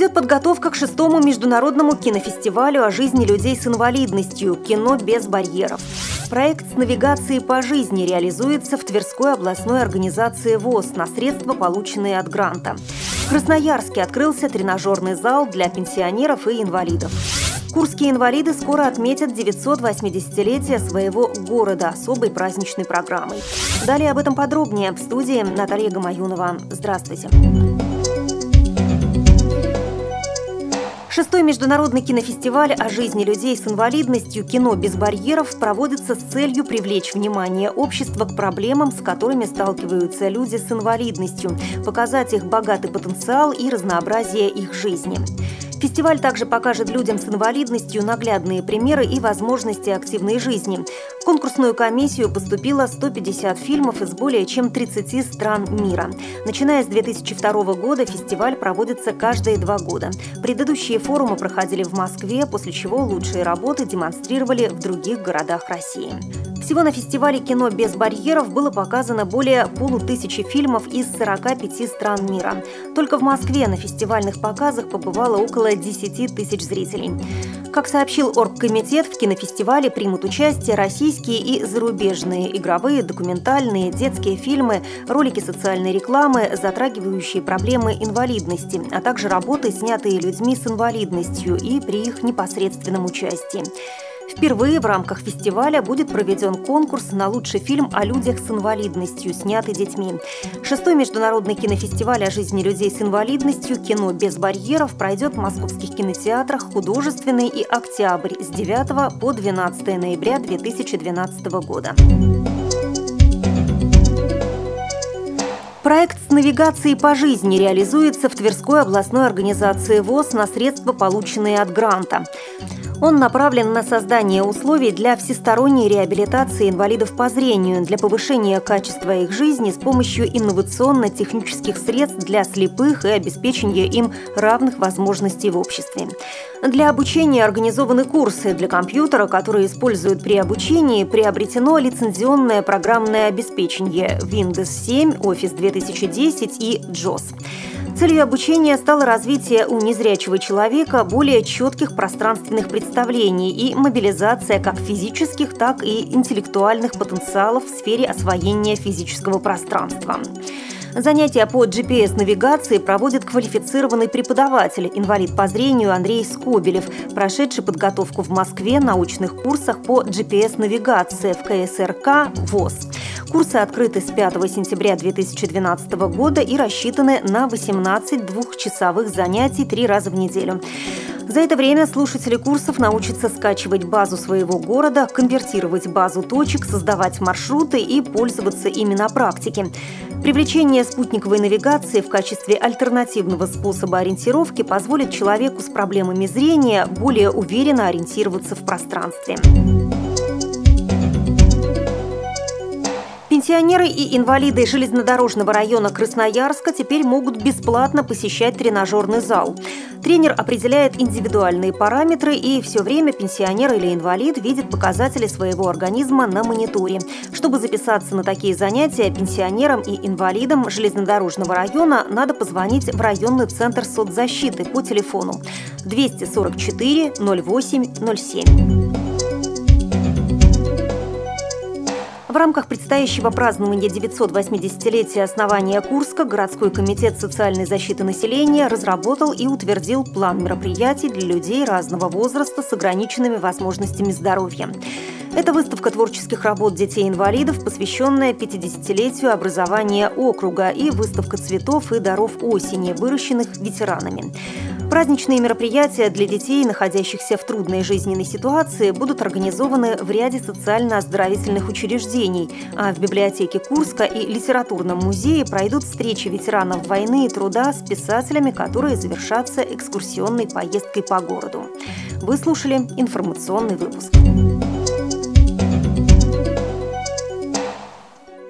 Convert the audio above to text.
Идет подготовка к шестому международному кинофестивалю о жизни людей с инвалидностью «Кино без барьеров». Проект с навигацией по жизни реализуется в Тверской областной организации ВОЗ на средства, полученные от гранта. В Красноярске открылся тренажерный зал для пенсионеров и инвалидов. Курские инвалиды скоро отметят 980-летие своего города особой праздничной программой. Далее об этом подробнее в студии Наталья Гамаюнова. Здравствуйте. Шестой международный кинофестиваль о жизни людей с инвалидностью «Кино без барьеров» проводится с целью привлечь внимание общества к проблемам, с которыми сталкиваются люди с инвалидностью, показать их богатый потенциал и разнообразие их жизни. Фестиваль также покажет людям с инвалидностью наглядные примеры и возможности активной жизни. В конкурсную комиссию поступило 150 фильмов из более чем 30 стран мира. Начиная с 2002 года фестиваль проводится каждые два года. Предыдущие форумы проходили в Москве, после чего лучшие работы демонстрировали в других городах России. Всего на фестивале «Кино без барьеров» было показано более полутысячи фильмов из 45 стран мира. Только в Москве на фестивальных показах побывало около 10 тысяч зрителей. Как сообщил Оргкомитет, в кинофестивале примут участие российские и зарубежные игровые, документальные, детские фильмы, ролики социальной рекламы, затрагивающие проблемы инвалидности, а также работы, снятые людьми с инвалидностью и при их непосредственном участии. Впервые в рамках фестиваля будет проведен конкурс на лучший фильм о людях с инвалидностью, снятый детьми. Шестой международный кинофестиваль о жизни людей с инвалидностью «Кино без барьеров» пройдет в московских кинотеатрах «Художественный» и «Октябрь» с 9 по 12 ноября 2012 года. Проект с навигацией по жизни реализуется в Тверской областной организации ВОЗ на средства, полученные от гранта. Он направлен на создание условий для всесторонней реабилитации инвалидов по зрению, для повышения качества их жизни с помощью инновационно-технических средств для слепых и обеспечения им равных возможностей в обществе. Для обучения организованы курсы для компьютера, которые используют при обучении, приобретено лицензионное программное обеспечение Windows 7, Office 2010 и JOS. Целью обучения стало развитие у незрячего человека более четких пространственных представлений и мобилизация как физических, так и интеллектуальных потенциалов в сфере освоения физического пространства. Занятия по GPS-навигации проводит квалифицированный преподаватель, инвалид по зрению Андрей Скобелев, прошедший подготовку в Москве на научных курсах по GPS-навигации в КСРК ВОЗ. Курсы открыты с 5 сентября 2012 года и рассчитаны на 18 двухчасовых занятий три раза в неделю. За это время слушатели курсов научатся скачивать базу своего города, конвертировать базу точек, создавать маршруты и пользоваться ими на практике. Привлечение спутниковой навигации в качестве альтернативного способа ориентировки позволит человеку с проблемами зрения более уверенно ориентироваться в пространстве. Пенсионеры и инвалиды железнодорожного района Красноярска теперь могут бесплатно посещать тренажерный зал. Тренер определяет индивидуальные параметры, и все время пенсионер или инвалид видит показатели своего организма на мониторе. Чтобы записаться на такие занятия, пенсионерам и инвалидам железнодорожного района надо позвонить в районный центр соцзащиты по телефону 244 08 07. В рамках предстоящего празднования 980-летия основания Курска городской комитет социальной защиты населения разработал и утвердил план мероприятий для людей разного возраста с ограниченными возможностями здоровья. Это выставка творческих работ детей-инвалидов, посвященная 50-летию образования округа, и выставка цветов и даров осени, выращенных ветеранами. Праздничные мероприятия для детей, находящихся в трудной жизненной ситуации, будут организованы в ряде социально-оздоровительных учреждений, а в библиотеке Курска и литературном музее пройдут встречи ветеранов войны и труда с писателями, которые завершатся экскурсионной поездкой по городу. Вы слушали информационный выпуск.